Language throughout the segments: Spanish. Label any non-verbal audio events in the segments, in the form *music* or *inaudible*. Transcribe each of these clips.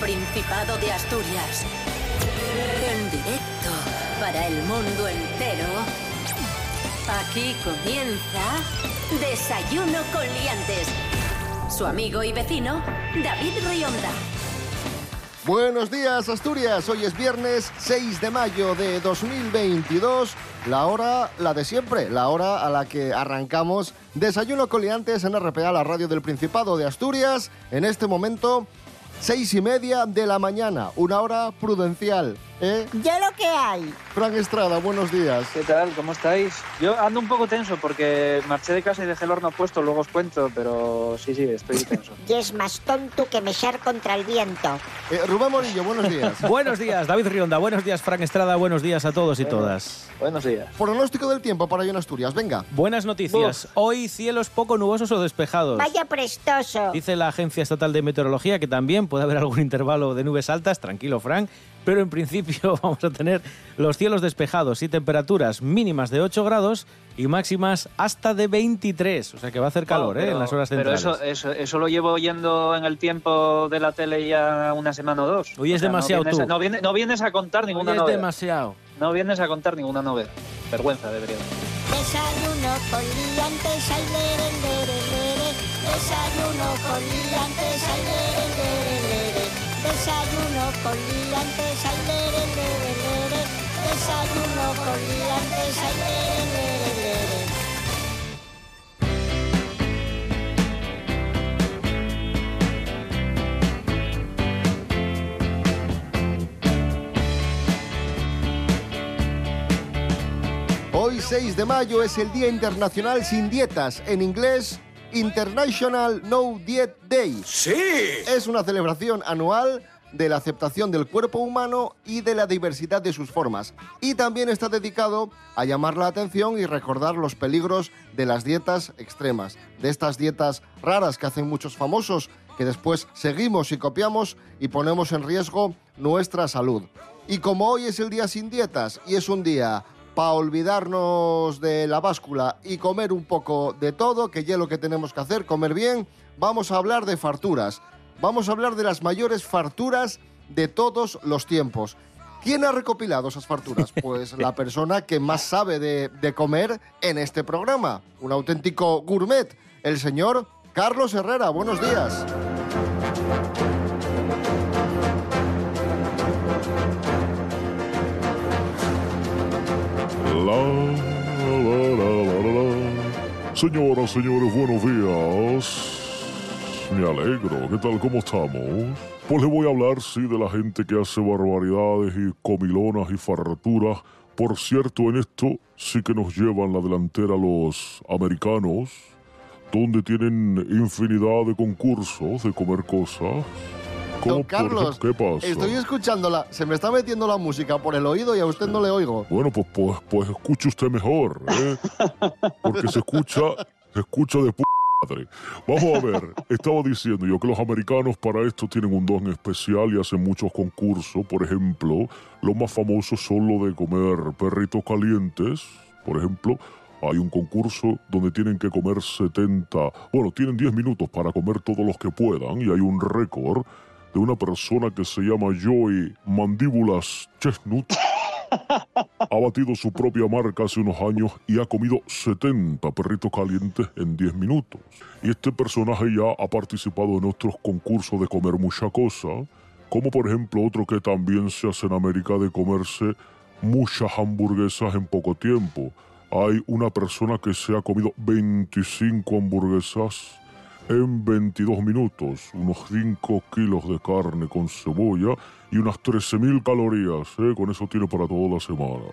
Principado de Asturias. En directo para el mundo entero. Aquí comienza Desayuno con Liantes. Su amigo y vecino, David Rionda. Buenos días Asturias, hoy es viernes 6 de mayo de 2022, la hora, la de siempre, la hora a la que arrancamos Desayuno Coliantes en RPA, la radio del Principado de Asturias, en este momento seis y media de la mañana, una hora prudencial. ¿Eh? Ya lo que hay. Fran Estrada, buenos días. ¿Qué tal? ¿Cómo estáis? Yo ando un poco tenso porque marché de casa y dejé el horno puesto, luego os cuento, pero sí, sí, estoy *laughs* tenso. Y es más tonto que mechar contra el viento. Eh, Rubén Morillo, buenos días. *laughs* Buenos días, David Rionda. Buenos días, Frank Estrada. Buenos días a todos y todas. Buenos días. Pronóstico del tiempo para hoy en Asturias, venga. Buenas noticias. Hoy cielos poco nubosos o despejados. Vaya prestoso. Dice la Agencia Estatal de Meteorología que también puede haber algún intervalo de nubes altas, tranquilo Frank, pero en principio *laughs* vamos a tener los cielos despejados y temperaturas mínimas de 8 grados y máximas hasta de 23. O sea que va a hacer calor Oh, ¿eh? en las horas Pero centrales. eso, eso, eso lo llevo oyendo en el tiempo de la tele ya una semana o dos. Hoy es demasiado no vienes, tú. a- no, vienes, no vienes a contar ninguna Hoy es novedad. demasiado. No vienes a contar ninguna novedad. Vergüenza debería. Desayuno con liantes, ay, lere, lere, lere. Desayuno con liantes, lere, lere. Desayuno con liantes, ay, lere, lere, lere. Desayuno con liantes, ay, lere, lere, lere. Hoy 6 de mayo es el Día Internacional sin Dietas, en inglés International No Diet Day. ¡Sí! Es una celebración anual de la aceptación del cuerpo humano y de la diversidad de sus formas. Y también está dedicado a llamar la atención y recordar los peligros de las dietas extremas, de estas dietas raras que hacen muchos famosos, que después seguimos y copiamos y ponemos en riesgo nuestra salud. Y como hoy es el día sin dietas y es un día para olvidarnos de la báscula y comer un poco de todo, que ya es lo que tenemos que hacer, comer bien, vamos a hablar de farturas. Vamos a hablar de las mayores farturas de todos los tiempos. ¿Quién ha recopilado esas farturas? *laughs* Pues la persona que más sabe de, de comer en este programa, un auténtico gourmet, el señor Carlos Herrera. Buenos días. Señoras, señores, buenos días. Me alegro. ¿Qué tal? ¿Cómo estamos? Pues le voy a hablar, sí, de la gente que hace barbaridades y comilonas y farturas. Por cierto, en esto sí que nos llevan la delantera los americanos, donde tienen infinidad de concursos de comer cosas. Don Carlos, ¿qué pasa? estoy escuchándola. Se me está metiendo la música por el oído y a usted no le oigo. Bueno, pues, pues, pues escuche usted mejor, ¿eh? Porque se escucha, se escucha de p madre. Vamos a ver, estaba diciendo yo que los americanos para esto tienen un don especial y hacen muchos concursos. Por ejemplo, los más famosos son los de comer perritos calientes. Por ejemplo, hay un concurso donde tienen que comer 70, bueno, tienen 10 minutos para comer todos los que puedan y hay un récord de una persona que se llama Joey Mandíbulas Chestnut ha batido su propia marca hace unos años y ha comido 70 perritos calientes en 10 minutos. Y este personaje ya ha participado en otros concursos de comer mucha cosa, como por ejemplo otro que también se hace en América de comerse muchas hamburguesas en poco tiempo. Hay una persona que se ha comido 25 hamburguesas en 22 minutos, unos 5 kilos de carne con cebolla y unas 13.000 calorías, ¿eh? con eso tiene para toda la semana.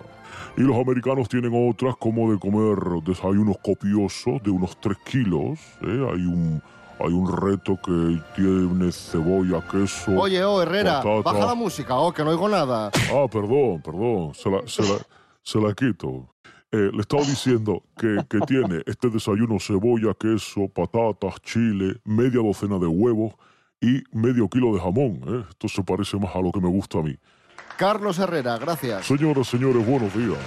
Y los americanos tienen otras como de comer desayunos copiosos de unos 3 kilos, ¿eh? hay, un, hay un reto que tiene cebolla, queso... Oye, oh, Herrera, patata. baja la música, oh, que no oigo nada. Ah, perdón, perdón, se la, se la, se la quito. Eh, le estaba diciendo que, que tiene este desayuno cebolla, queso, patatas, chile, media docena de huevos y medio kilo de jamón. ¿eh? Esto se parece más a lo que me gusta a mí. Carlos Herrera, gracias. Señoras, señores, buenos días.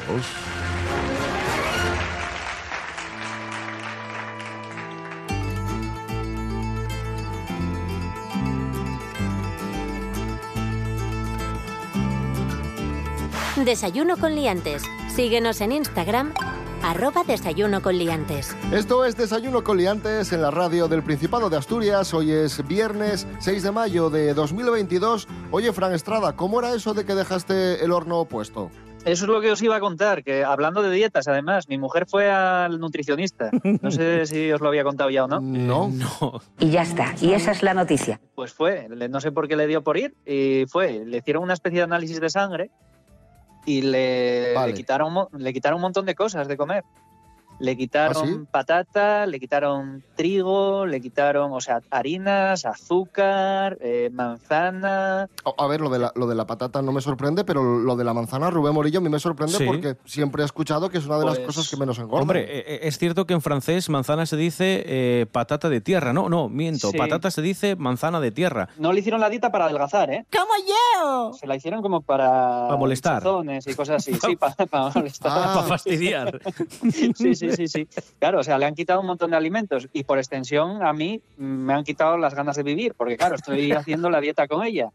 Desayuno con liantes Síguenos en Instagram, arroba desayuno con liantes. Esto es Desayuno con Liantes en la radio del Principado de Asturias. Hoy es viernes 6 de mayo de 2022. Oye, Fran Estrada, ¿cómo era eso de que dejaste el horno puesto? Eso es lo que os iba a contar, que hablando de dietas, además, mi mujer fue al nutricionista. No sé *laughs* si os lo había contado ya o no. No. No. Y ya está. Y esa es la noticia. Pues fue, no sé por qué le dio por ir, y fue, le hicieron una especie de análisis de sangre y le, Vale. le quitaron, le quitaron un montón de cosas de comer. Le quitaron ¿Ah, sí? patata, le quitaron trigo, le quitaron, o sea, harinas, azúcar, eh, manzana. A ver, lo de, la, lo de la patata no me sorprende, pero lo de la manzana, Rubén Morillo, a mí me sorprende Sí. porque siempre he escuchado que es una de las Pues- cosas que menos engordan. Hombre, eh, eh, es cierto que en francés manzana se dice eh, patata de tierra. No, no, miento. Sí. Patata se dice manzana de tierra. No le hicieron la dieta para adelgazar, ¿eh? ¡Como yo! Se la hicieron como para... Pa' molestar. y cosas así, sí, *laughs* para, molestar. Ah. Para fastidiar. Sí, sí, sí, sí. Claro, o sea, le han quitado un montón de alimentos y por extensión a mí me han quitado las ganas de vivir, porque claro, estoy *laughs* haciendo la dieta con ella.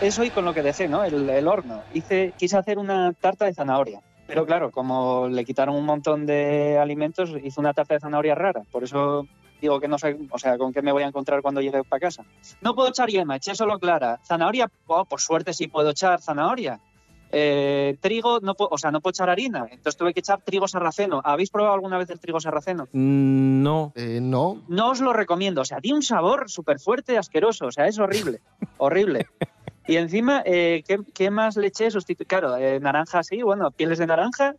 Eso y con lo que dejé, ¿no? El, el horno. Hice, quise hacer una tarta de zanahoria. Pero claro, como le quitaron un montón de alimentos, hice una tarta de zanahoria rara. Por eso digo que no sé, o sea, con qué me voy a encontrar cuando llegue para casa. No puedo echar yema, eché solo clara. Zanahoria, oh, por suerte sí puedo echar zanahoria. Eh, trigo, no o sea, no puedo echar harina. Entonces tuve que echar trigo sarraceno. ¿Habéis probado alguna vez el trigo sarraceno? Mm, No. Eh, no. No os lo recomiendo. O sea, tiene un sabor súper fuerte asqueroso. O sea, es horrible. *laughs* horrible. Y encima, eh, ¿qué, qué más le eché? Sustitu- claro, eh, naranja sí, bueno, pieles de naranja.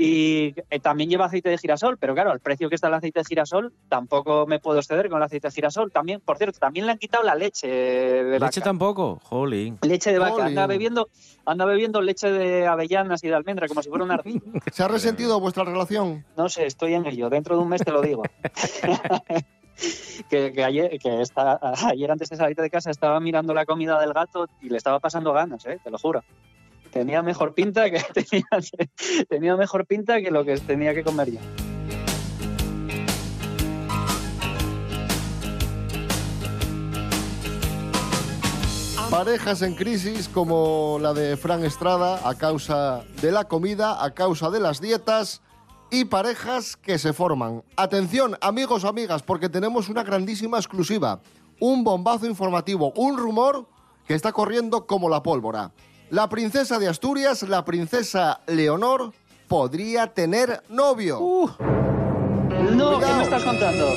Y eh, también lleva aceite de girasol, pero claro, al precio que está el aceite de girasol, tampoco me puedo exceder con el aceite de girasol. También, por cierto, también le han quitado la leche de Leche vaca. tampoco. Jolín. Leche de vaca. Anda bebiendo, anda bebiendo leche de avellanas y de almendra como si fuera un ardilla. *laughs* ¿Se ha resentido vuestra relación? No sé, estoy en ello. Dentro de un mes te lo digo. *laughs* que, que ayer, que está, ayer antes de salir de casa estaba mirando la comida del gato y le estaba pasando ganas, ¿eh? te lo juro. Tenía mejor pinta que *laughs* tenía, mejor pinta que lo que tenía que comer yo. Parejas en crisis como la de Fran Estrada a causa de la comida, a causa de las dietas y parejas que se forman. Atención, amigos amigas, porque tenemos una grandísima exclusiva, un bombazo informativo, un rumor que está corriendo como la pólvora. La princesa de Asturias, la princesa Leonor, podría tener novio. No, ¿qué me estás contando?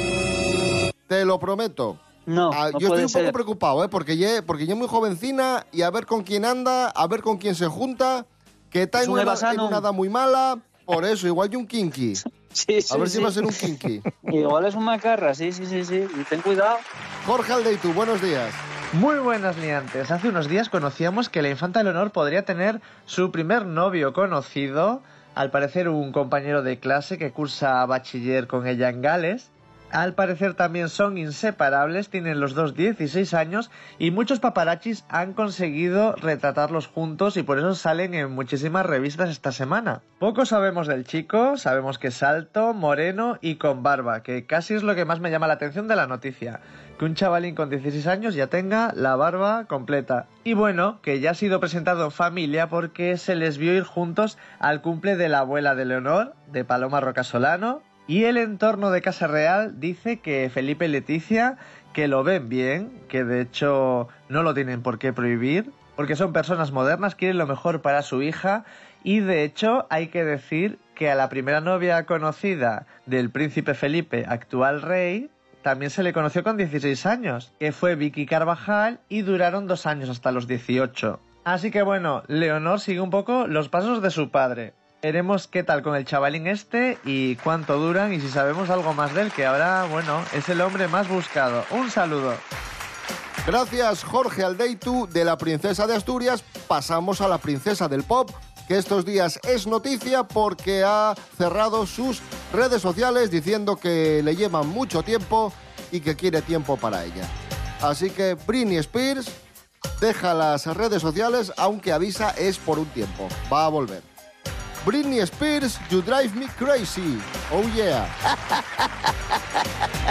Te lo prometo. No, Ah, no yo estoy puede un poco ser. preocupado, ¿eh? Porque ya porque es muy jovencina y a ver con quién anda, a ver con quién se junta, que está Es en un una, en una edad muy mala, por eso, igual que un kinky. *laughs* Sí, sí, A ver si sí. va a ser un kinky. Igual es un macarra, sí, sí, sí, sí. Y ten cuidado. Jorge Aldeitu, buenos días. Muy buenas liantes. Hace unos días conocíamos que la infanta Leonor podría tener su primer novio conocido, al parecer un compañero de clase que cursa bachiller con ella en Gales. Al parecer también son inseparables, tienen los dos 16 años y muchos paparachis han conseguido retratarlos juntos y por eso salen en muchísimas revistas esta semana. Poco sabemos del chico, sabemos que es alto, moreno y con barba, que casi es lo que más me llama la atención de la noticia. Que un chavalín con 16 años ya tenga la barba completa. Y bueno, que ya ha sido presentado en familia porque se les vio ir juntos al cumple de la abuela de Leonor, de Paloma Rocasolano, y el entorno de Casa Real dice que Felipe y Leticia que lo ven bien, que de hecho no lo tienen por qué prohibir, porque son personas modernas, quieren lo mejor para su hija y de hecho hay que decir que a la primera novia conocida del príncipe Felipe, actual rey, también se le conoció con 16 años, que fue Vicky Carvajal y duraron dos años hasta los 18. Así que bueno, Leonor sigue un poco los pasos de su padre. Veremos qué tal con el chavalín este y cuánto duran y si sabemos algo más de él, que ahora, bueno, es el hombre más buscado. Un saludo. Gracias, Jorge Aldeitu, de la princesa de Asturias. Pasamos a la princesa del pop, que estos días es noticia porque ha cerrado sus redes sociales diciendo que le llevan mucho tiempo y que quiere tiempo para ella. Así que Britney Spears deja las redes sociales, aunque avisa es por un tiempo. Va a volver. Britney Spears, You Drive Me Crazy. Oh yeah. *laughs*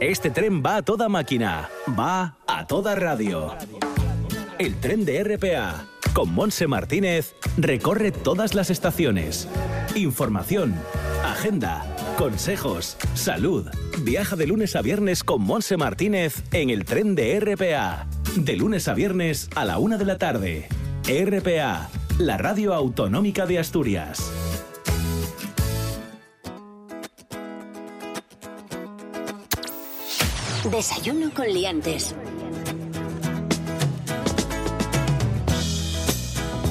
Este tren va a toda máquina, va a toda radio. El tren de RPA, con Monse Martínez, recorre todas las estaciones. Información, agenda, consejos, salud. Viaja de lunes a viernes con Monse Martínez en el tren de RPA. De lunes a viernes a la una de la tarde. RPA, la radio autonómica de Asturias. Desayuno con liantes.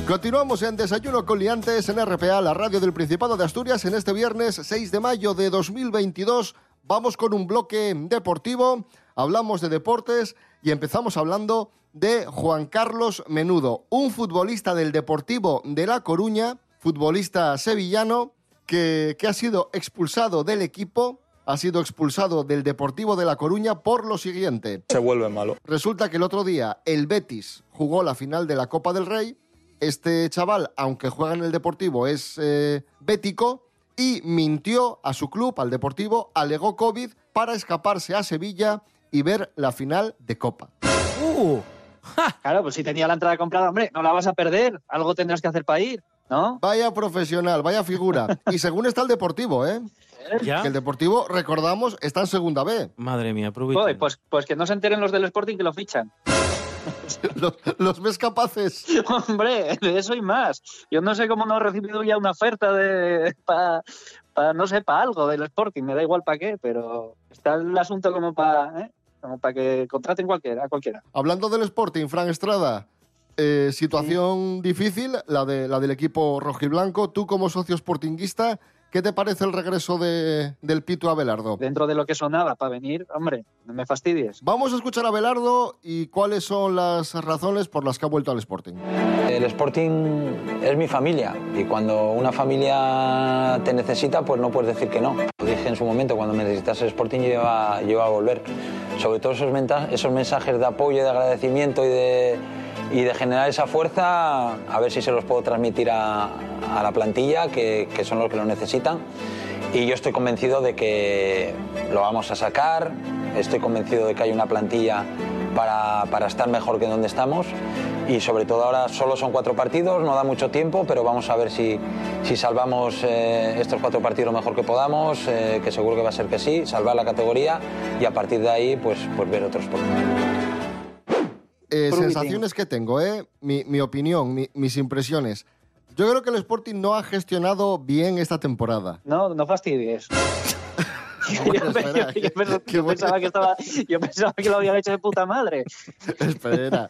Continuamos en Desayuno con Liantes en RPA, la radio del Principado de Asturias, en este viernes 6 de mayo de 2022. Vamos con un bloque deportivo, hablamos de deportes y empezamos hablando de Juan Carlos Menudo, un futbolista del Deportivo de La Coruña, futbolista sevillano, que, que ha sido expulsado del equipo, ha sido expulsado del Deportivo de La Coruña por lo siguiente. Se vuelve malo. Resulta que el otro día el Betis jugó la final de la Copa del Rey. Este chaval, aunque juega en el Deportivo, es eh, bético y mintió a su club, al Deportivo, alegó COVID para escaparse a Sevilla y ver la final de Copa. ¡Uh! Claro, pues si tenía la entrada comprada, hombre, no la vas a perder. Algo tendrás que hacer para ir, ¿no? Vaya profesional, vaya figura. Y según está el Deportivo, ¿eh? ¿Ya? Que el Deportivo, recordamos, está en segunda B. Madre mía. Joder, pues, pues que no se enteren los del Sporting que lo fichan. *laughs* ¿Los, los ves capaces? *laughs* Hombre, de eso y más. Yo no sé cómo no he recibido ya una oferta de para, no sé, para algo del Sporting. Me da igual para qué, pero está el asunto como para ¿eh? como para que contraten cualquiera, a cualquiera. Hablando del Sporting, Fran Estrada, eh, situación difícil, la, de, la del equipo rojiblanco. Tú como socio sportinguista, ¿qué te parece el regreso de, del Pito Abelardo? Dentro de lo que sonaba para venir, hombre, no me fastidies. Vamos a escuchar a Abelardo y cuáles son las razones por las que ha vuelto al Sporting. El Sporting es mi familia y cuando una familia te necesita, pues no puedes decir que no. Lo dije en su momento, cuando me necesitas el Sporting yo iba, yo iba a volver. Sobre todo esos, esos mensajes de apoyo, de agradecimiento y de, y de generar esa fuerza, a ver si se los puedo transmitir a, a la plantilla, que, que son los que lo necesitan. Y yo estoy convencido de que lo vamos a sacar, estoy convencido de que hay una plantilla para, para estar mejor que donde estamos. Y sobre todo ahora solo son cuatro partidos, no da mucho tiempo, pero vamos a ver si, si salvamos eh, estos cuatro partidos lo mejor que podamos, eh, que seguro que va a ser que sí, salvar la categoría y a partir de ahí pues, pues ver otros por Eh, sensaciones que tengo, ¿eh? mi, mi opinión, mi- mis impresiones. Yo creo que el Sporting no ha gestionado bien esta temporada. No, no fastidies. Bueno, yo, espera, yo- yo pens- qué yo bueno. pensaba que estaba, yo pensaba que lo habían hecho de puta madre. *laughs* *laughs* Espera.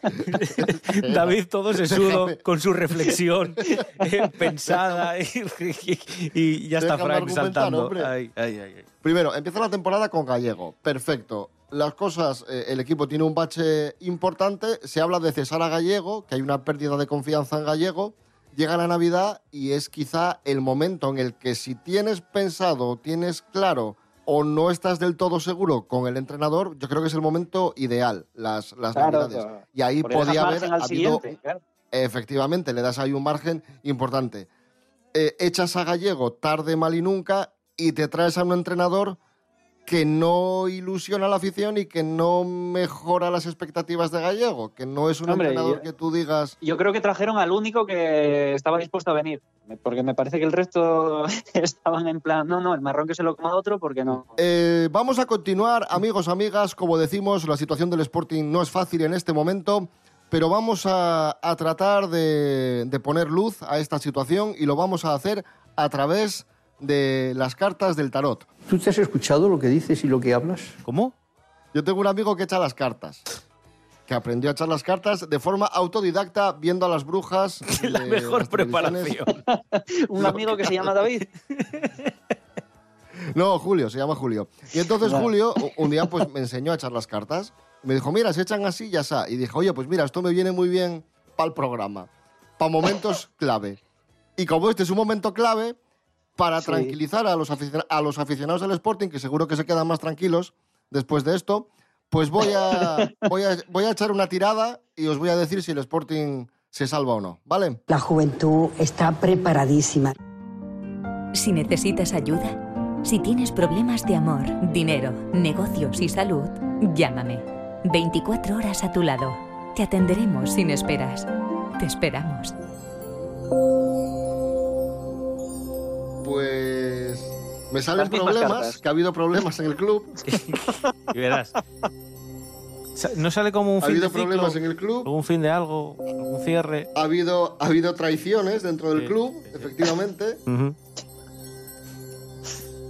David todo sesudo con su reflexión *laughs* eh, pensada y, y ya está Frank saltando. hombre. Ay, ay, ay, ay. Primero, empieza la temporada con Gallego. Perfecto. Las cosas, eh, el equipo tiene un bache importante. Se habla de cesar a Gallego, que hay una pérdida de confianza en Gallego. Llega la Navidad y es quizá el momento en el que si tienes pensado, tienes claro o no estás del todo seguro con el entrenador, yo creo que es el momento ideal, las, las Claro, Navidades. claro. Y ahí Porque podía haber habido claro. Efectivamente, le das ahí un margen importante. Eh, echas a Gallego tarde, mal y nunca y te traes a un entrenador que no ilusiona a la afición y que no mejora las expectativas de Gallego, que no es un Hombre, entrenador yo- que tú digas... Yo creo que trajeron al único que estaba dispuesto a venir. Porque me parece que el resto *laughs* estaban en plan, no, no, el marrón que se lo coma otro, porque no. Eh, vamos a continuar, amigos, amigas. Como decimos, la situación del Sporting no es fácil en este momento, pero vamos a, a tratar de, de poner luz a esta situación y lo vamos a hacer a través de las cartas del tarot. ¿Tú te has escuchado lo que dices y lo que hablas? ¿Cómo? Yo tengo un amigo que echa las cartas. Que aprendió a echar las cartas de forma autodidacta viendo a las brujas. *laughs* La de mejor las preparación. *laughs* Un amigo que se llama David. *laughs* No, Julio, se llama Julio. Y entonces Vale. Julio un día pues me enseñó a echar las cartas. Me dijo, mira, se echan así, ya está. Y dije, oye, pues mira, esto me viene muy bien para el programa, para momentos clave. Y como este es un momento clave, para Sí. tranquilizar a los, aficiona- a los aficionados del Sporting, que seguro que se quedan más tranquilos después de esto, pues voy a, *laughs* voy a, voy a echar una tirada y os voy a decir si el Sporting se salva o no, ¿vale? La juventud está preparadísima. Si necesitas ayuda, si tienes problemas de amor, dinero, negocios y salud, llámame. 24 horas a tu lado. Te atenderemos sin esperas. Te esperamos. Pues me salen problemas, que ha habido problemas en el club. *laughs* Y verás. ¿No sale como un Ha fin habido de ciclo? problemas en el club. ¿Un fin de algo? ¿Un cierre? Ha habido, ha habido traiciones dentro del Sí, club, sí, sí. efectivamente. *laughs*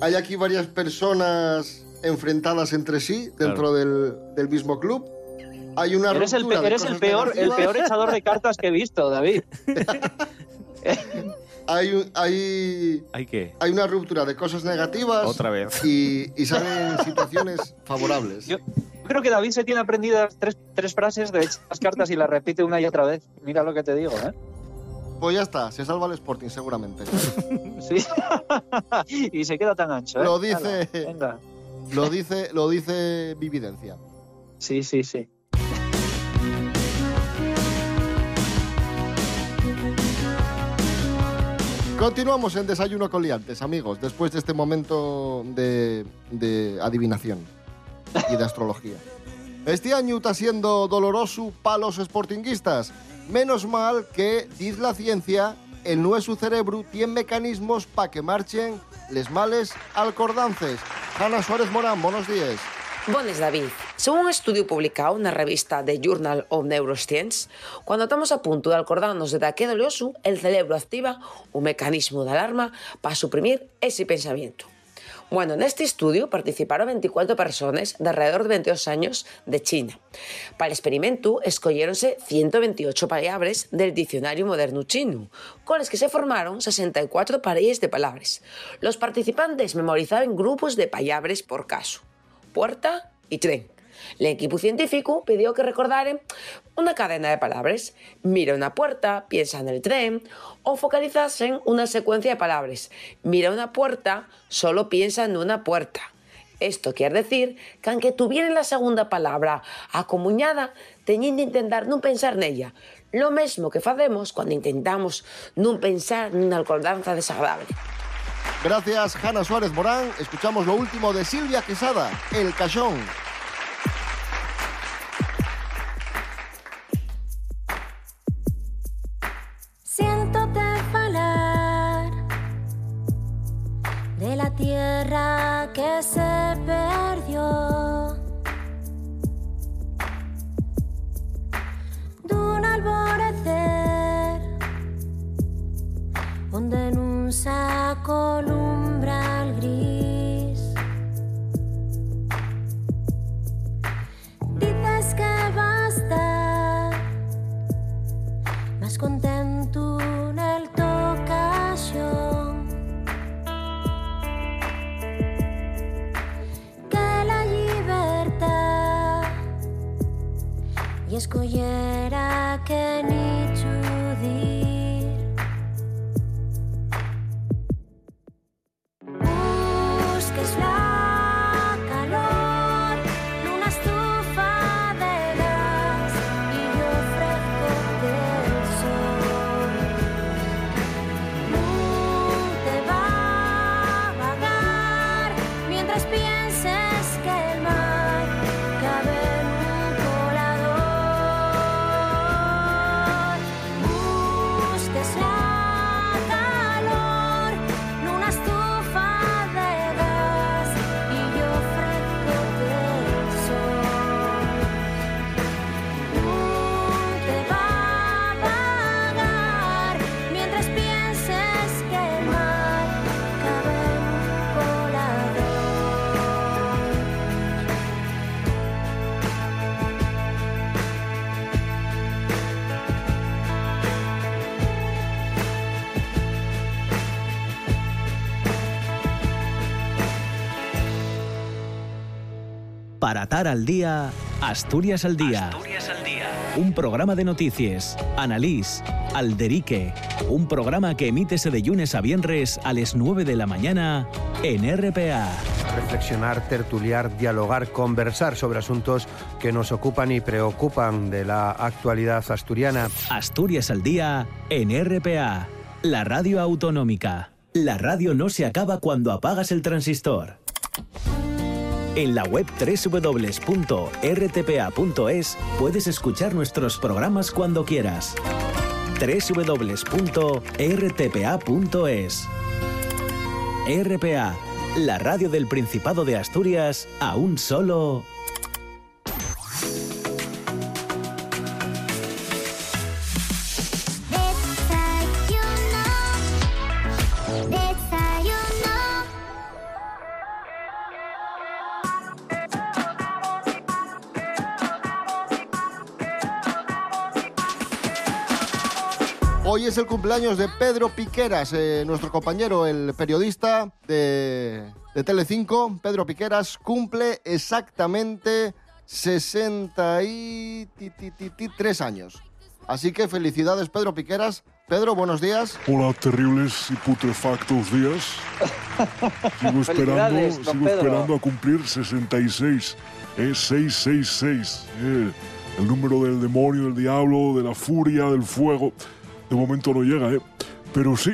Hay aquí varias personas enfrentadas entre sí dentro del, del mismo club. Hay una Eres el, eres el peor, el peor echador de cartas que he visto, David. *laughs* Hay, un- hay, ¿Hay qué? hay una ruptura de cosas negativas. Otra vez. Y, y salen *laughs* situaciones favorables. Yo creo que David se tiene aprendidas tres, tres frases de las cartas y las repite una y otra vez. Mira lo que te digo, ¿eh? Pues ya está, se salva el Sporting seguramente. *laughs* Sí. *laughs* y se queda tan ancho, ¿eh? Lo dice- Hala, venga. Lo dice, lo dice Vividencia. Sí, sí, sí. Continuamos en Desayuno con Liantes, amigos, después de este momento de, adivinación y de astrología. Este año está siendo doloroso para los sportinguistas. Menos mal que, dice la ciencia, el nuestro cerebro tiene mecanismos para que marchen les males alcordances. Hanna Suárez Morán, buenos días. Bones, David. Según un estudio publicado na revista The Journal of Neuroscience, cuando estamos a punto de acordarnos de daqué dolioso, el cerebro activa un mecanismo de alarma para suprimir ese pensamiento. Bueno, en este estudio participaron 24 personas de alrededor de 22 años de China. Para el experimento escogiéronse 128 palabras del diccionario moderno chino, con las que se formaron 64 parejas de palabras. Los participantes memorizaban grupos de palabras por caso puerta y tren. El equipo científico pidió que recordaran una cadena de palabras. Mira una puerta, piensa en el tren, o focalizasen una secuencia de palabras. Mira una puerta, solo piensa en una puerta. Esto quiere decir que aunque tuvieran la segunda palabra acomuñada, tenían de intentar no pensar en ella. Lo mismo que facemos cuando intentamos no pensar en una acordanza desagradable. Gracias, Hanna Suárez Morán. Escuchamos lo último de Silvia Quesada, El Cachón. Siéntote falar de la tierra que se perdió. D'un alborecer onde nun saco lumbra el gris. Dices que va a estar más contento en el tocación que la libertad. Y escollera que ni Para atar al día, Asturias al día. Un programa de noticias, analís, alderique. Un programa que emítese de lunes a viernes a las 9 de la mañana en RPA. Reflexionar, tertuliar, dialogar, conversar sobre asuntos que nos ocupan y preocupan de la actualidad asturiana. Asturias al día en RPA, la radio autonómica. La radio no se acaba cuando apagas el transistor. En la web www.rtpa.es puedes escuchar nuestros programas cuando quieras. www.rtpa.es RPA, la radio del Principado de Asturias, a un solo es el cumpleaños de Pedro Piqueras, eh, nuestro compañero, el periodista de, de Telecinco. Pedro Piqueras cumple exactamente 63 años. Así que felicidades, Pedro Piqueras. Pedro, buenos días. Hola, terribles y putrefactos días. Sigo *laughs* esperando, sigo esperando a cumplir 66. Es 666. eh, el número del demonio, del diablo, de la furia, del fuego. De momento no llega, ¿eh? Pero sí,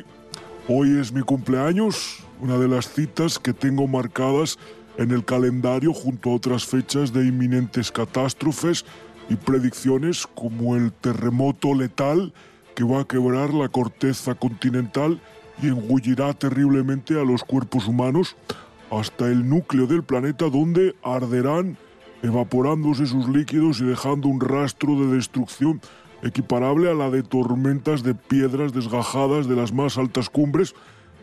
hoy es mi cumpleaños, una de las citas que tengo marcadas en el calendario junto a otras fechas de inminentes catástrofes y predicciones como el terremoto letal que va a quebrar la corteza continental y engullirá terriblemente a los cuerpos humanos hasta el núcleo del planeta donde arderán evaporándose sus líquidos y dejando un rastro de destrucción equiparable a la de tormentas de piedras desgajadas de las más altas cumbres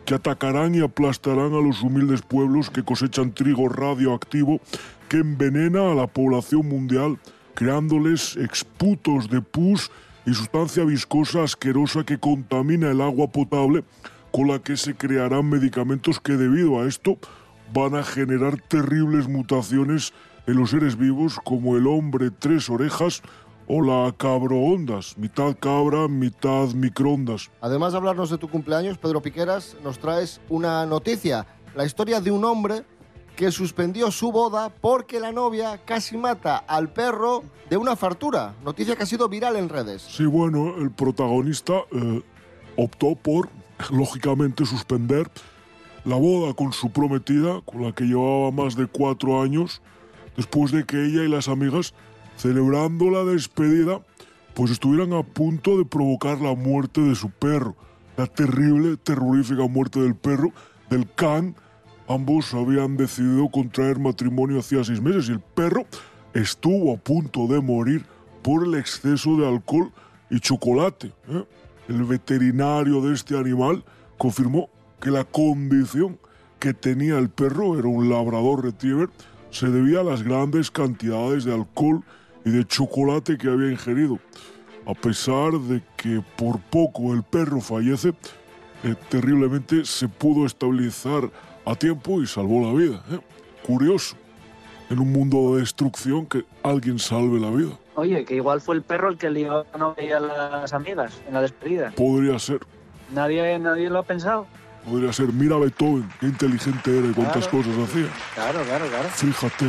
que atacarán y aplastarán a los humildes pueblos que cosechan trigo radioactivo que envenena a la población mundial, creándoles exputos de pus y sustancia viscosa asquerosa que contamina el agua potable, con la que se crearán medicamentos que debido a esto van a generar terribles mutaciones en los seres vivos como el hombre tres orejas o la cabroondas, mitad cabra, mitad microondas. Además de hablarnos de tu cumpleaños, Pedro Piqueras, nos traes una noticia, la historia de un hombre que suspendió su boda porque la novia casi mata al perro de una fartura. Noticia que ha sido viral en redes. Sí, bueno, el protagonista eh, optó por, lógicamente, suspender la boda con su prometida, con la que llevaba más de cuatro años, después de que ella y las amigas, celebrando la despedida, pues estuvieran a punto de provocar la muerte de su perro. La terrible, terrorífica muerte del perro, del can. Ambos habían decidido contraer matrimonio hacía seis meses y el perro estuvo a punto de morir por el exceso de alcohol y chocolate. ¿eh? El veterinario de este animal confirmó que la condición que tenía el perro, era un labrador retriever, se debía a las grandes cantidades de alcohol y de chocolate que había ingerido. A pesar de que por poco el perro fallece, eh, terriblemente se pudo estabilizar a tiempo y salvó la vida. ¿eh? Curioso, en un mundo de destrucción, que alguien salve la vida. Oye, que igual fue el perro el que a la novia y a las amigas en la despedida. Podría ser, Nadie, nadie lo ha pensado. podría ser. Mira a Beethoven, qué inteligente era y cuántas Claro. cosas hacía. Claro, claro, claro. Fíjate.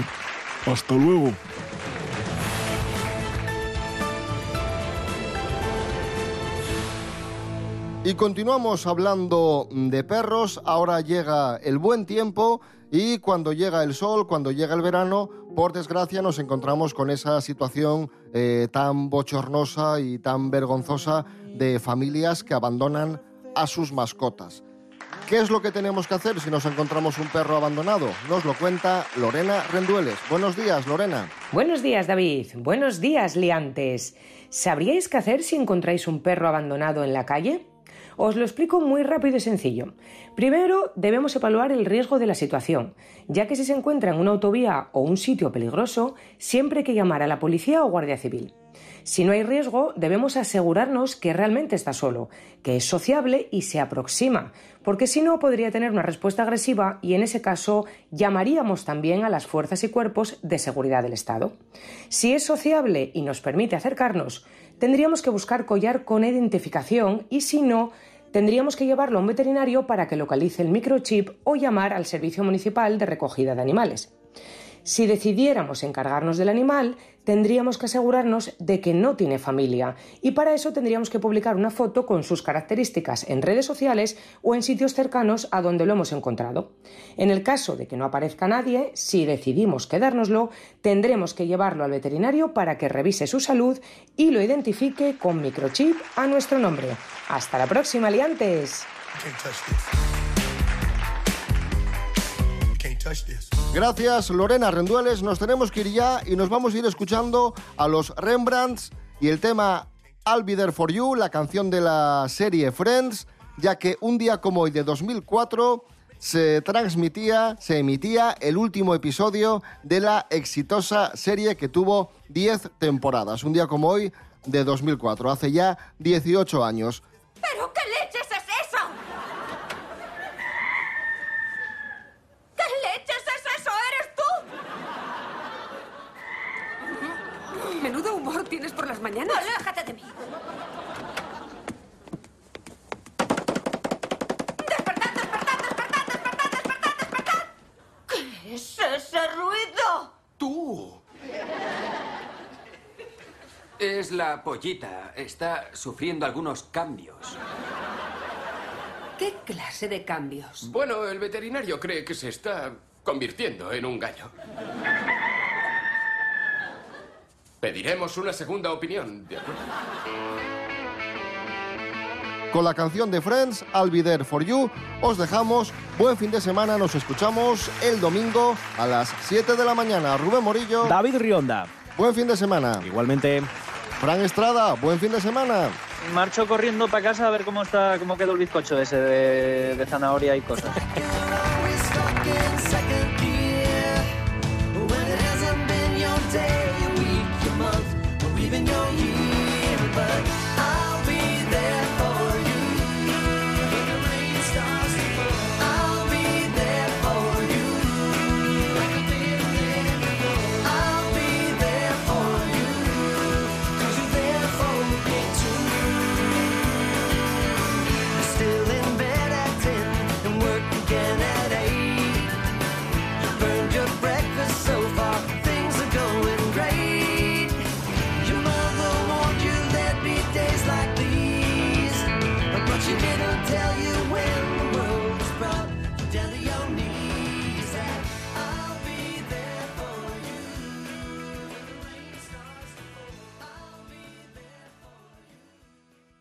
Hasta luego. Y continuamos hablando de perros. Ahora llega el buen tiempo y cuando llega el sol, cuando llega el verano, por desgracia nos encontramos con esa situación eh, tan bochornosa y tan vergonzosa de familias que abandonan a sus mascotas. ¿Qué es lo que tenemos que hacer si nos encontramos un perro abandonado? Nos lo cuenta Lorena Rendueles. Buenos días, Lorena. Buenos días, David. Buenos días, liantes. ¿Sabríais qué hacer si encontráis un perro abandonado en la calle? Os lo explico muy rápido y sencillo. Primero, debemos evaluar el riesgo de la situación, ya que si se encuentra en una autovía o un sitio peligroso, siempre hay que llamar a la policía o guardia civil. Si no hay riesgo, debemos asegurarnos que realmente está solo, que es sociable y se aproxima, porque si no podría tener una respuesta agresiva y en ese caso llamaríamos también a las fuerzas y cuerpos de seguridad del Estado. Si es sociable y nos permite acercarnos, tendríamos que buscar collar con identificación y si no, tendríamos que llevarlo a un veterinario para que localice el microchip o llamar al Servicio Municipal de Recogida de Animales. Si decidiéramos encargarnos del animal, tendríamos que asegurarnos de que no tiene familia y para eso tendríamos que publicar una foto con sus características en redes sociales o en sitios cercanos a donde lo hemos encontrado. En el caso de que no aparezca nadie, si decidimos quedárnoslo, tendremos que llevarlo al veterinario para que revise su salud y lo identifique con microchip a nuestro nombre. Hasta la próxima, liantes. Gracias, Lorena Rendueles. Nos tenemos que ir ya y nos vamos a ir escuchando a los Rembrandts y el tema I'll Be There For You, la canción de la serie Friends, ya que un día como hoy de 2004 se transmitía, se emitía el último episodio de la exitosa serie que tuvo 10 temporadas. Un día como hoy de 2004, hace ya 18 años. ¿Pero qué leches es eso? ¿Qué leches es eso? ¿Eres tú? Menudo humor tienes por las mañanas. Aléjate de mí. ¿Qué es ese ruido? ¡Tú! Es la pollita. Está sufriendo algunos cambios. ¿Qué clase de cambios? Bueno, el veterinario cree que se está convirtiendo en un gallo. Pediremos una segunda opinión, ¿de acuerdo? Con la canción de Friends, I'll Be There For You, os dejamos. Buen fin de semana, nos escuchamos el domingo a las 7 de la mañana. Rubén Morillo. David Rionda. Buen fin de semana. Igualmente. Fran Estrada, buen fin de semana. Marcho corriendo para casa a ver cómo está, cómo quedó el bizcocho ese de, de zanahoria y cosas. *laughs*